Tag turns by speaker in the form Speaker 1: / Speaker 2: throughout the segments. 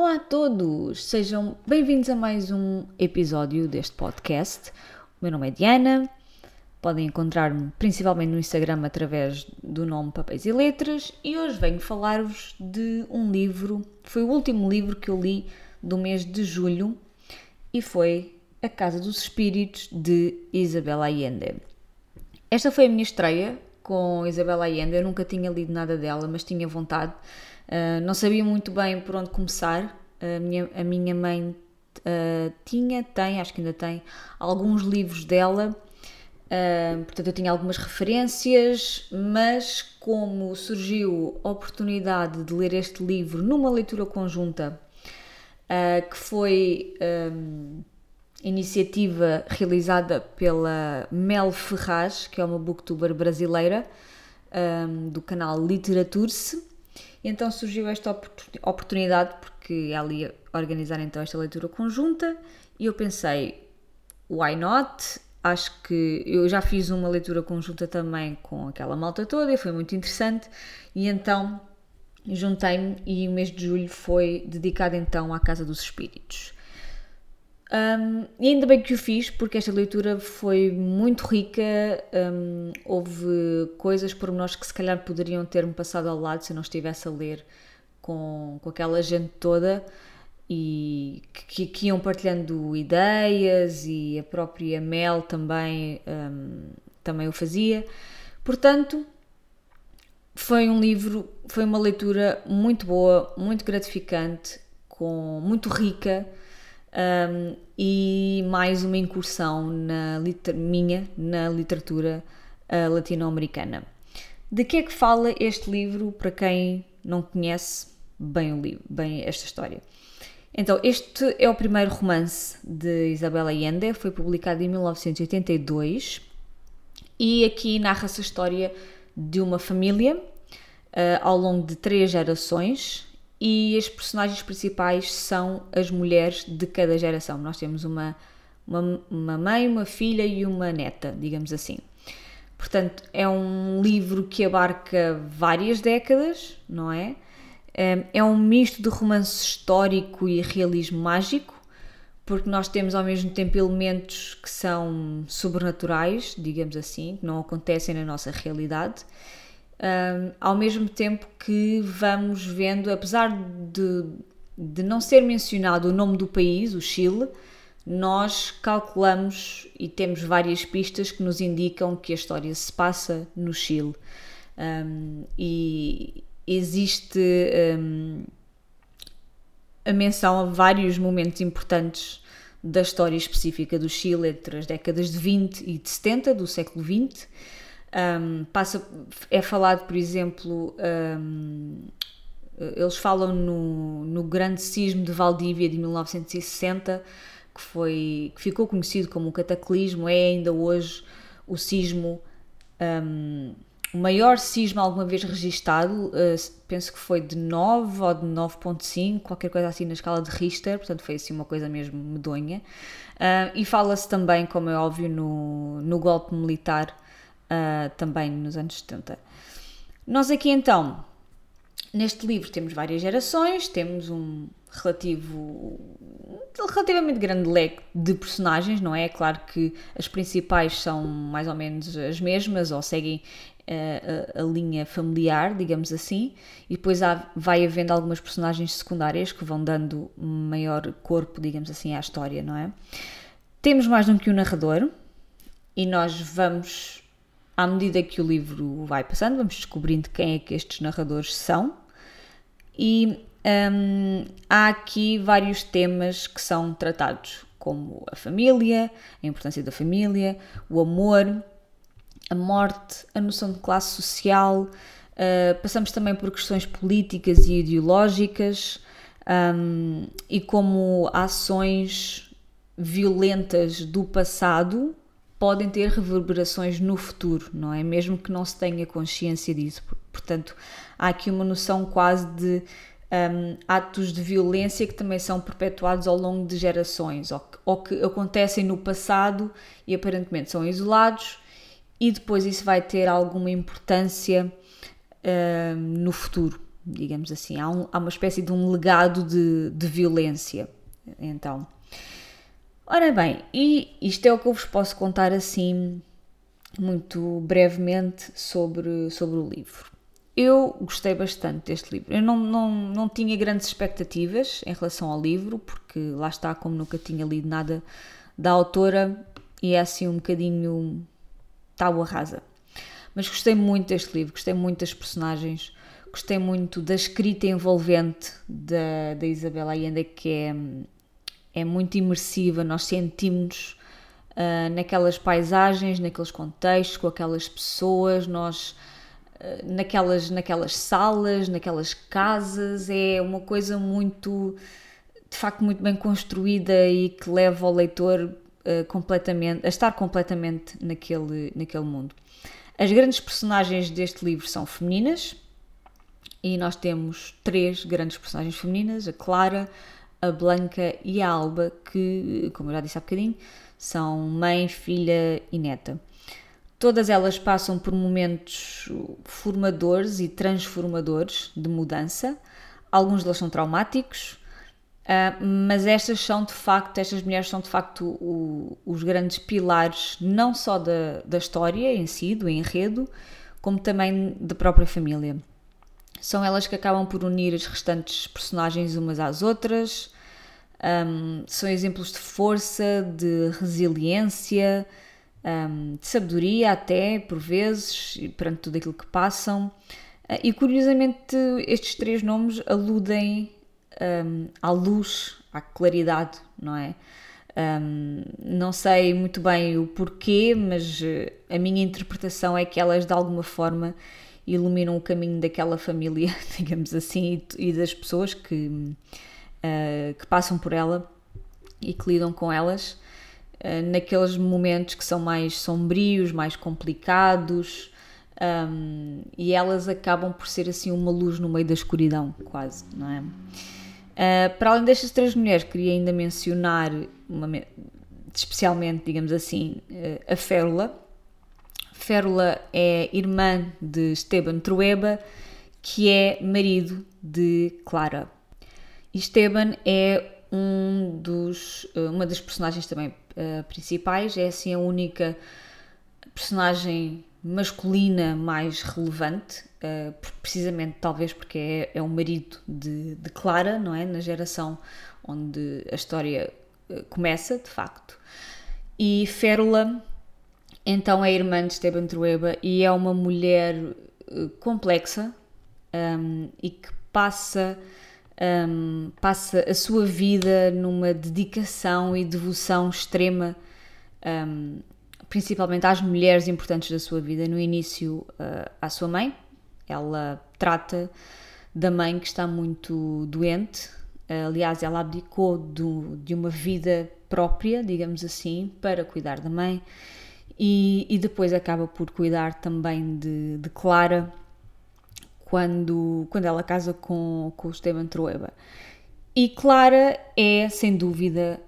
Speaker 1: Olá a todos, sejam bem-vindos a mais um episódio deste podcast. O meu nome é Diana, podem encontrar-me principalmente no Instagram através do nome Papéis e Letras e hoje venho falar-vos de um livro, foi o último livro que eu li do mês de julho e foi A Casa dos Espíritos de Isabel Allende. Esta foi a minha estreia com Isabel Allende, eu nunca tinha lido nada dela, mas tinha vontade. Uh, não sabia muito bem por onde começar. A minha, a minha mãe uh, tinha, tem, acho que ainda tem, alguns livros dela. Uh, portanto, eu tinha algumas referências, mas como surgiu a oportunidade de ler este livro numa leitura conjunta, que foi um, iniciativa realizada pela Mel Ferraz, que é uma booktuber brasileira um, do canal Literature-se. Então surgiu esta oportunidade porque ela ia organizar então esta leitura conjunta e eu pensei, why not? Acho que eu já fiz uma leitura conjunta também com aquela malta toda e foi muito interessante e então juntei-me e o mês de julho foi dedicado então à Casa dos Espíritos. Um, e ainda bem que o fiz, porque esta leitura foi muito rica. Um, houve coisas, pormenores que se calhar poderiam ter-me passado ao lado se eu não estivesse a ler com, com aquela gente toda e que, que iam partilhando ideias e a própria Mel também, um, também o fazia. Portanto, foi um livro, foi uma leitura muito boa, muito gratificante, com, muito rica um, e mais uma incursão na minha na literatura uh, latino-americana. De que é que fala este livro para quem não conhece bem o livro, bem esta história? Então, este é o primeiro romance de Isabel Allende, foi publicado em 1982 e aqui narra-se a história de uma família uh, ao longo de três gerações e as personagens principais são as mulheres de cada geração. Nós temos uma, uma, uma mãe, uma filha e uma neta, digamos assim. Portanto, é um livro que abarca várias décadas, não é? É um misto de romance histórico e realismo mágico, porque nós temos ao mesmo tempo elementos que são sobrenaturais, digamos assim, que não acontecem na nossa realidade, um, ao mesmo tempo que vamos vendo, apesar de, de não ser mencionado o nome do país, o Chile, nós calculamos e temos várias pistas que nos indicam que a história se passa no Chile. Um, e existe um, a menção a vários momentos importantes da história específica do Chile entre as décadas de 20 e de 70 do século XX um, passa, é falado, por exemplo, um, eles falam no, no grande sismo de Valdívia de 1960, que, foi, que ficou conhecido como um cataclismo, é ainda hoje o sismo, um, o maior sismo alguma vez registado, uh, penso que foi de 9 ou de 9.5, qualquer coisa assim na escala de Richter, portanto foi assim uma coisa mesmo medonha. Uh, e fala-se também, como é óbvio, no, no golpe militar uh, também nos anos 70. Nós aqui então, neste livro, temos várias gerações, temos um relativo relativamente grande leque de personagens, não é? É claro que as principais são mais ou menos as mesmas ou seguem uh, a, a, linha familiar, digamos assim, e depois há, vai havendo algumas personagens secundárias que vão dando maior corpo, digamos assim, à história, não é? Temos mais do que um narrador e nós vamos à medida que o livro vai passando, vamos descobrindo quem é que estes narradores são. E hum, há aqui vários temas que são tratados, como a família, a importância da família, o amor, a morte, a noção de classe social. Uh, passamos também por questões políticas e ideológicas um, e como ações violentas do passado podem ter reverberações no futuro, não é? Mesmo que não se tenha consciência disso. Portanto, há aqui uma noção quase de um, atos de violência que também são perpetuados ao longo de gerações, ou que, ou que acontecem no passado e aparentemente são isolados, e depois isso vai ter alguma importância um, no futuro, digamos assim. Há, um, há uma espécie de um legado de, de violência. Então, ora bem, e isto é o que eu vos posso contar assim, muito brevemente, sobre, sobre o livro. Eu gostei bastante deste livro. Eu não, não, não tinha grandes expectativas em relação ao livro, porque lá está, como nunca tinha lido nada da autora, e é assim um bocadinho tábua rasa. Mas gostei muito deste livro, gostei muito das personagens, gostei muito da escrita envolvente da, da Isabela Allende, que é, é muito imersiva, nós sentimos uh, naquelas paisagens, naqueles contextos, com aquelas pessoas, nós uh, naquelas, naquelas salas, naquelas casas, é uma coisa muito, de facto, muito bem construída e que leva o leitor uh, completamente, a estar completamente naquele, naquele mundo. As grandes personagens deste livro são femininas e nós temos três grandes personagens femininas: a Clara, a Blanca e a Alba, que, como eu já disse há bocadinho, são mãe, filha e neta. Todas elas passam por momentos formadores e transformadores de mudança. Alguns deles são traumáticos, Uh, mas estas são de facto, estas mulheres são de facto os grandes pilares não só da, da história em si, do enredo, como também da própria família. São elas que acabam por unir as restantes personagens umas às outras, um, são exemplos de força, de resiliência, um, de sabedoria até, por vezes, perante tudo aquilo que passam. Uh, e curiosamente estes três nomes aludem um, à luz, à claridade, não é? Um, não sei muito bem o porquê, mas eh, a minha interpretação é que elas de alguma forma iluminam o caminho daquela família, digamos assim, e, das pessoas que, uh, que passam por ela e que lidam com elas uh, naqueles momentos que são mais sombrios, mais complicados. Um, e elas acabam por ser assim uma luz no meio da escuridão, quase, não é? Uh, para além destas três mulheres, queria ainda mencionar, uma, especialmente, digamos assim, uh, a Férula. Férula é irmã de Esteban Trueba, que é marido de Clara. Esteban é um dos, uh, uma das personagens também principais, é assim a única personagem masculina mais relevante, uh, precisamente talvez porque é, é o marido de, de, Clara, não é? Na geração onde a história uh, começa, de facto. E Férula, então, é irmã de Esteban Trueba e é uma mulher uh, complexa um, e que passa. Um, passa a sua vida numa dedicação e devoção extrema um, principalmente às mulheres importantes da sua vida. No início, uh, à sua mãe, ela trata da mãe que está muito doente. Aliás, ela abdicou do, de uma vida própria, digamos assim, para cuidar da mãe. E, e depois acaba por cuidar também de, de, Clara quando, quando ela casa com, com o Esteban Trueba. E Clara é, sem dúvida,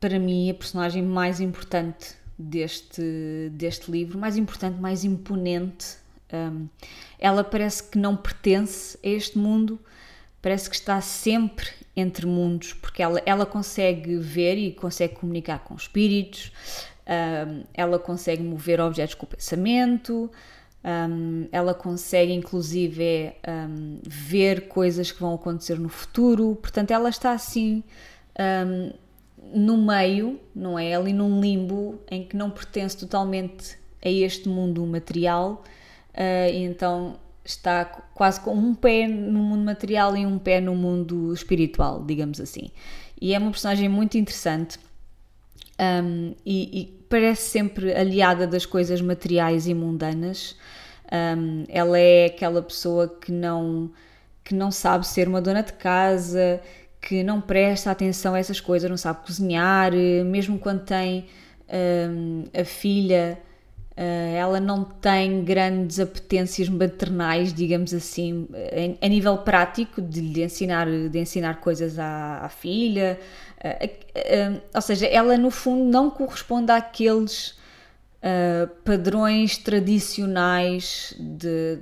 Speaker 1: para mim, a personagem mais importante deste, deste livro, mais importante, mais imponente. Um, ela parece que não pertence a este mundo, parece que está sempre entre mundos, porque ela, ela consegue ver e consegue comunicar com espíritos, um, ela consegue mover objetos com o pensamento, um, ela consegue inclusive um, ver coisas que vão acontecer no futuro, portanto, ela está assim no meio, não é? Ali num limbo em que não pertence totalmente a este mundo material uh, e então está quase com um pé no mundo material e um pé no mundo espiritual, digamos assim. E é uma personagem muito interessante um, e, e, parece sempre aliada das coisas materiais e mundanas. Um, ela é aquela pessoa que não, que não sabe ser uma dona de casa, que não presta atenção a essas coisas, não sabe cozinhar, mesmo quando tem um, a filha, uh, ela não tem grandes apetências maternais, digamos assim, a, a nível prático, de ensinar, de ensinar coisas à, à filha. Uh, uh, ou seja, ela no fundo não corresponde àqueles padrões tradicionais de,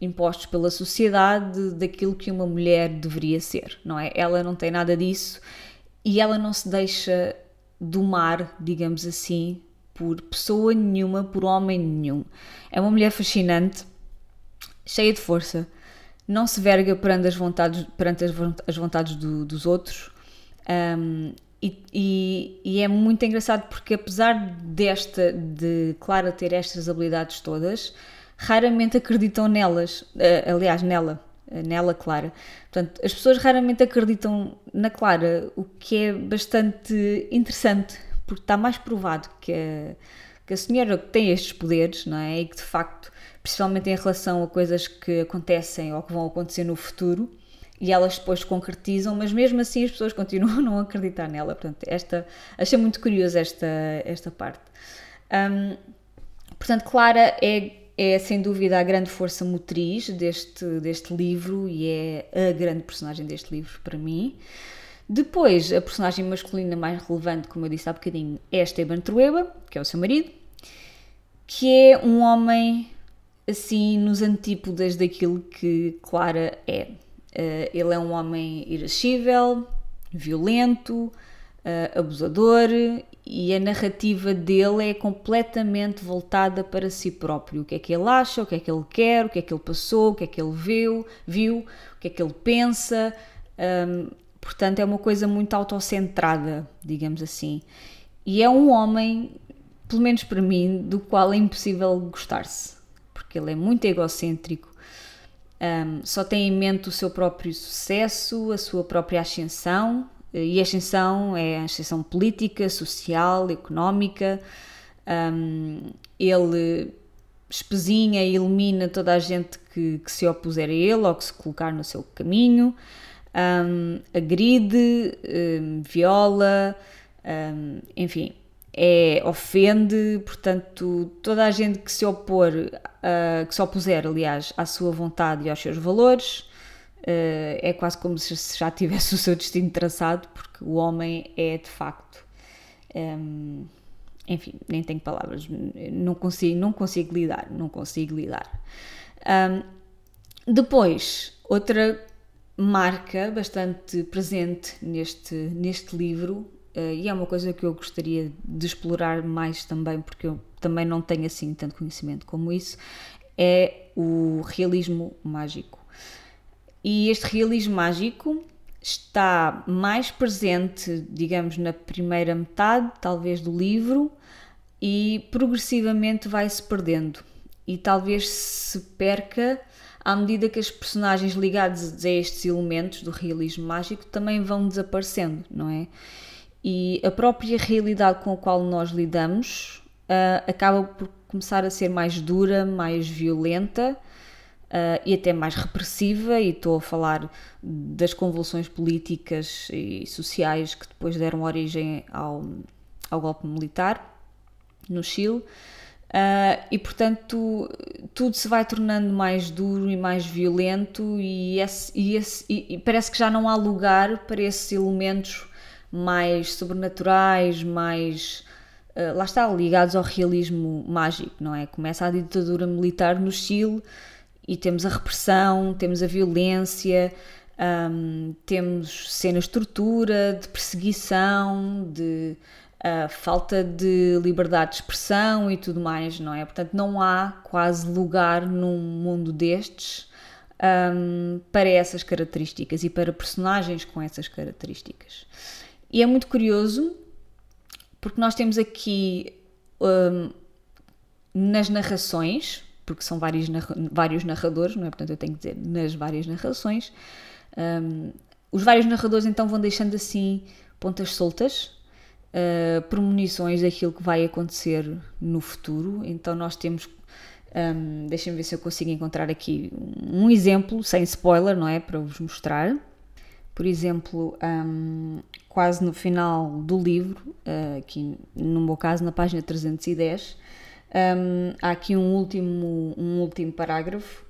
Speaker 1: impostos pela sociedade daquilo que uma mulher deveria ser, não é? Ela não tem nada disso e ela não se deixa domar, digamos assim, por pessoa nenhuma, por homem nenhum. É uma mulher fascinante, cheia de força, não se verga perante as vontades, perante as vontades do, dos outros. Um, e, e, e, é muito engraçado porque apesar desta de Clara ter estas habilidades todas, raramente acreditam nelas, uh, aliás, nela, nela Clara. Portanto, as pessoas raramente acreditam na Clara, o que é bastante interessante, porque está mais provado que a, que a senhora tem estes poderes, não é? E que de facto, principalmente em relação a coisas que acontecem ou que vão acontecer no futuro, e elas depois concretizam, mas mesmo assim as pessoas continuam a não acreditar nela. Portanto, esta, achei muito curiosa esta, esta parte. Um, portanto, Clara é, é sem dúvida a grande força motriz deste, deste livro e é a grande personagem deste livro para mim. Depois, a personagem masculina mais relevante, como eu disse há bocadinho, é Esteban Trueba, que é o seu marido, que é um homem assim nos antípodas daquilo que Clara é. Uh, ele é um homem irascível, violento, uh, abusador e a narrativa dele é completamente voltada para si próprio. O que é que ele acha, o que é que ele quer, o que é que ele passou, o que é que ele viu, viu o que é que ele pensa. Um, portanto, é uma coisa muito autocentrada, digamos assim. E é um homem, pelo menos para mim, do qual é impossível gostar-se, porque ele é muito egocêntrico um, só tem em mente o seu próprio sucesso, a sua própria ascensão, e a ascensão é a ascensão política, social, económica. Um, ele espezinha e elimina toda a gente que, que, se opuser a ele ou que se colocar no seu caminho, um, agride, um, viola, enfim, é, ofende, portanto, toda a gente que se opor, uh, que se opuser, aliás, à sua vontade e aos seus valores, uh, é quase como se já tivesse o seu destino traçado, porque o homem é de facto. Um, enfim, nem tenho palavras, não consigo, não consigo lidar, não consigo lidar. Um, depois, outra marca bastante presente neste, neste livro e é uma coisa que eu gostaria de explorar mais também, porque eu também não tenho assim tanto conhecimento como isso, é o realismo mágico. E este realismo mágico está mais presente, digamos, na primeira metade, talvez, do livro, e progressivamente vai se perdendo. E talvez se perca à medida que as personagens ligadas a estes elementos do realismo mágico também vão desaparecendo, não é? E a própria realidade com a qual nós lidamos uh, acaba por começar a ser mais dura, mais violenta uh, e até mais repressiva. E estou a falar das convulsões políticas e sociais que depois deram origem ao, ao golpe militar no Chile. Uh, e portanto tudo se vai tornando mais duro e mais violento e, esse, e, esse, e, e parece que já não há lugar para esses elementos mais sobrenaturais, mais. Uh, lá está, ligados ao realismo mágico, não é? Começa a ditadura militar no Chile e temos a repressão, temos a violência, um, temos cenas de tortura, de perseguição, de uh, falta de liberdade de expressão e tudo mais, não é? Portanto, não há quase lugar num mundo destes um, para essas características e para personagens com essas características. E é muito curioso porque nós temos aqui um, nas narrações, porque são vários, vários narradores, não é? Portanto, eu tenho que dizer nas várias narrações. Um, os vários narradores então vão deixando assim pontas soltas, uh, premonições daquilo que vai acontecer no futuro. Então, nós temos. Um, Deixem-me ver se eu consigo encontrar aqui um exemplo, sem spoiler, não é? Para vos mostrar. Por exemplo, um, quase no final do livro, uh, aqui no meu caso, na página 310, um, há aqui um último, um último parágrafo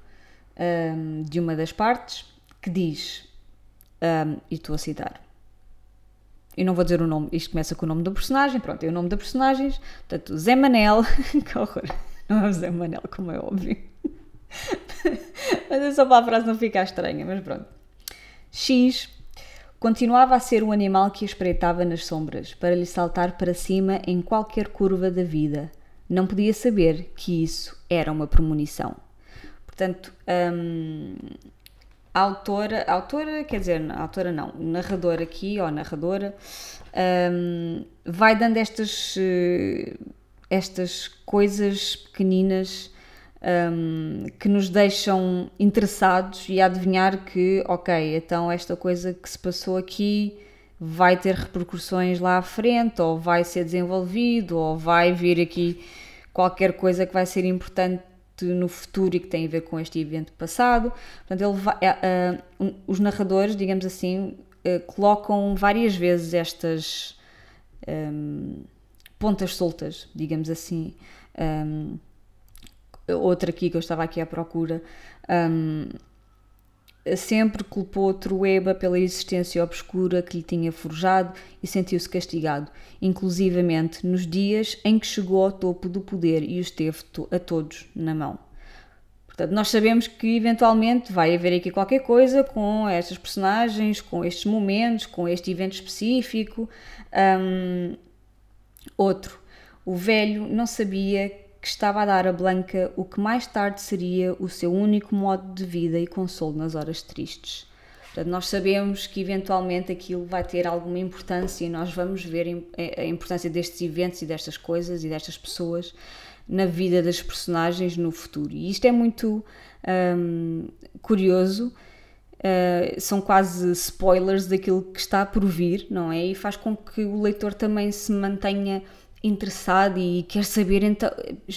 Speaker 1: um, de uma das partes que diz, e estou a citar: e não vou dizer o nome, isto começa com o nome do personagem, pronto, é o nome da personagem, portanto, Zé Manel, que horror, não é o Zé Manel, como é óbvio, mas é só para a frase não ficar estranha, mas pronto. X continuava a ser um animal que espreitava nas sombras, para lhe saltar para cima em qualquer curva da vida. Não podia saber que isso era uma premonição. Portanto, hum, a autora, a autora, quer dizer, a autora não, o narrador aqui, ou narradora, um, vai dando estas, eh, estas coisas pequeninas um, que nos deixam interessados e a adivinhar que, ok, então esta coisa que se passou aqui vai ter repercussões lá à frente, ou vai ser desenvolvido, ou vai vir aqui qualquer coisa que vai ser importante no futuro e que tem a ver com este evento passado. Portanto, vai, uh, uh, os narradores, digamos assim, uh, colocam várias vezes estas um, pontas soltas, digamos assim. Um, outra aqui que eu estava aqui à procura. Um, sempre culpou Trueba pela existência obscura que lhe tinha forjado e sentiu-se castigado, inclusivamente nos dias em que chegou ao topo do poder e os teve a todos na mão. Portanto, nós sabemos que eventualmente vai haver aqui qualquer coisa com estas personagens, com estes momentos, com este evento específico. Um, outro, o velho não sabia que estava a dar a Blanca o que mais tarde seria o seu único modo de vida e consolo nas horas tristes. Portanto, nós sabemos que eventualmente aquilo vai ter alguma importância e nós vamos ver a importância destes eventos e destas coisas e destas pessoas na vida das personagens no futuro. E isto é muito um, curioso. Uh, são quase spoilers daquilo que está por vir, não é? E faz com que o leitor também se mantenha interessado e quer saber então,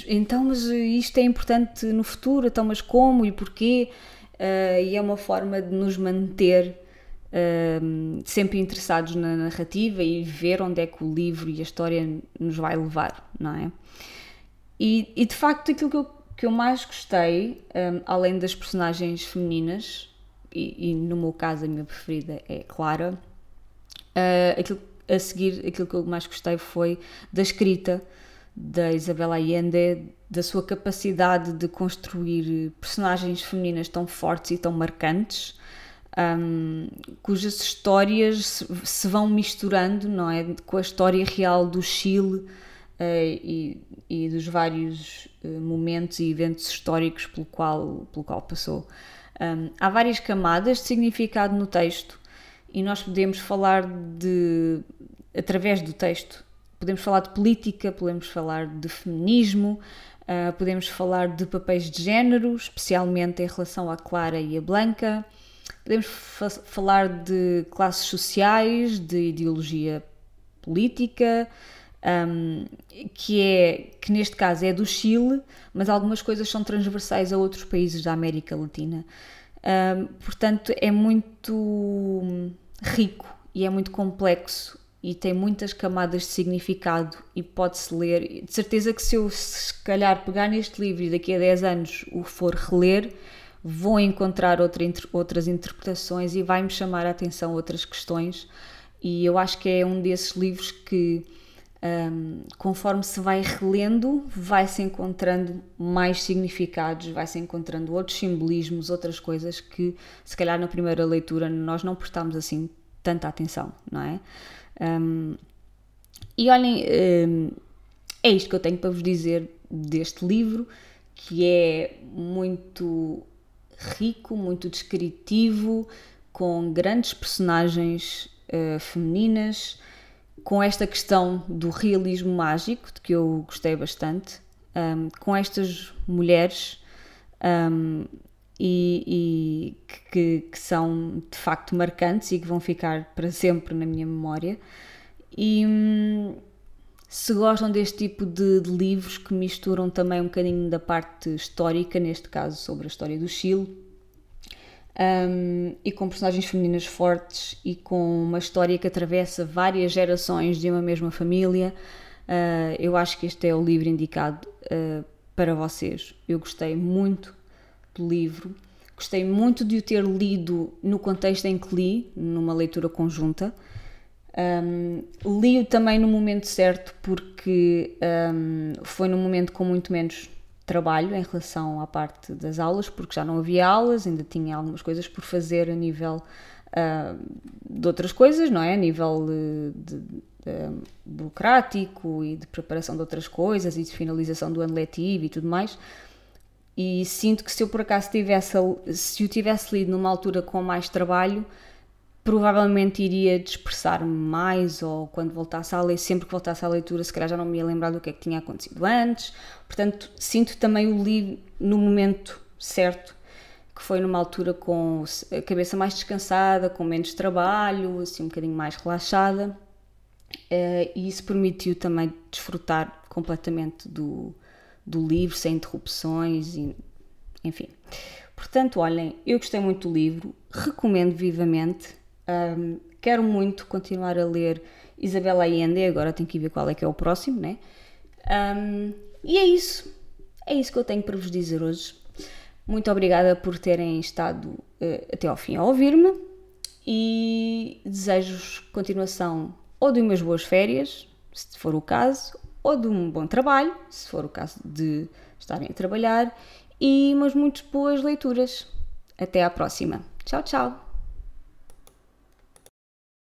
Speaker 1: então mas isto é importante no futuro, então mas como e porquê? Uh, e é uma forma de nos manter uh, sempre interessados na narrativa e ver onde é que o livro e a história nos vai levar, não é? E, e de facto aquilo que eu, que eu mais gostei, um, além das personagens femininas, e, e, no meu caso a minha preferida é Clara, uh, aquilo a seguir, aquilo que eu mais gostei foi da escrita da Isabela Allende, da sua capacidade de construir personagens femininas tão fortes e tão marcantes, um, cujas histórias se, vão misturando, não é, com a história real do Chile uh, e, e, dos vários uh, momentos e eventos históricos pelo qual, pelo qual passou. Um, há várias camadas de significado no texto e nós podemos falar de, através do texto, podemos falar de política, podemos falar de feminismo, uh, podemos falar de papéis de género, especialmente em relação à Clara e à Blanca, podemos fa falar de classes sociais, de ideologia política, um, que é que neste caso é do Chile, mas algumas coisas são transversais a outros países da América Latina. Um, portanto, é muito rico e é muito complexo e tem muitas camadas de significado e pode-se ler. De certeza que se eu se calhar pegar neste livro e daqui a 10 anos o for reler, vou encontrar outra, outras interpretações e vai-me chamar a atenção outras questões. E eu acho que é um desses livros que, um, conforme se vai relendo, vai-se encontrando mais significados, vai-se encontrando outros simbolismos, outras coisas que, se calhar, na primeira leitura nós não prestamos assim tanta atenção, não é? Um, e olhem, um, é isto que eu tenho para vos dizer deste livro, que é muito rico, muito descritivo, com grandes personagens uh, femininas, com esta questão do realismo mágico, de que eu gostei bastante, um, com estas mulheres um, e, e que, que, são de facto marcantes e que vão ficar para sempre na minha memória. E um, se gostam deste tipo de, de, livros que misturam também um bocadinho da parte histórica, neste caso sobre a história do Chile, um, e com personagens femininas fortes e com uma história que atravessa várias gerações de uma mesma família, uh, eu acho que este é o livro indicado uh, para vocês. Eu gostei muito do livro. Gostei muito de o ter lido no contexto em que li, numa leitura conjunta. Um, li-o também no momento certo porque um, foi num momento com muito menos trabalho em relação à parte das aulas, porque já não havia aulas, ainda tinha algumas coisas por fazer a nível uh, de outras coisas, não é? A nível de, de, de, burocrático e de preparação de outras coisas e de finalização do ano letivo e tudo mais. E sinto que se eu por acaso tivesse, se o tivesse lido numa altura com mais trabalho, provavelmente iria dispersar-me mais ou quando voltasse à leitura, sempre que voltasse à leitura, se calhar já não me ia lembrar do que é que tinha acontecido antes. Portanto, sinto também o livro no momento certo, que foi numa altura com a cabeça mais descansada, com menos trabalho, assim um bocadinho mais relaxada. Eh, e isso permitiu também desfrutar completamente do, do livro, sem interrupções, e, enfim. Portanto, olhem, eu gostei muito do livro, recomendo vivamente. Um, quero muito continuar a ler Isabela Allende, agora tenho que ver qual é que é o próximo, né? Um, e é isso. É isso que eu tenho para vos dizer hoje. Muito obrigada por terem estado uh, até ao fim a ouvir-me e desejo-vos continuação ou de umas boas férias, se for o caso, ou de um bom trabalho, se for o caso de estarem a trabalhar, e umas muito boas leituras. Até à próxima. Tchau, tchau!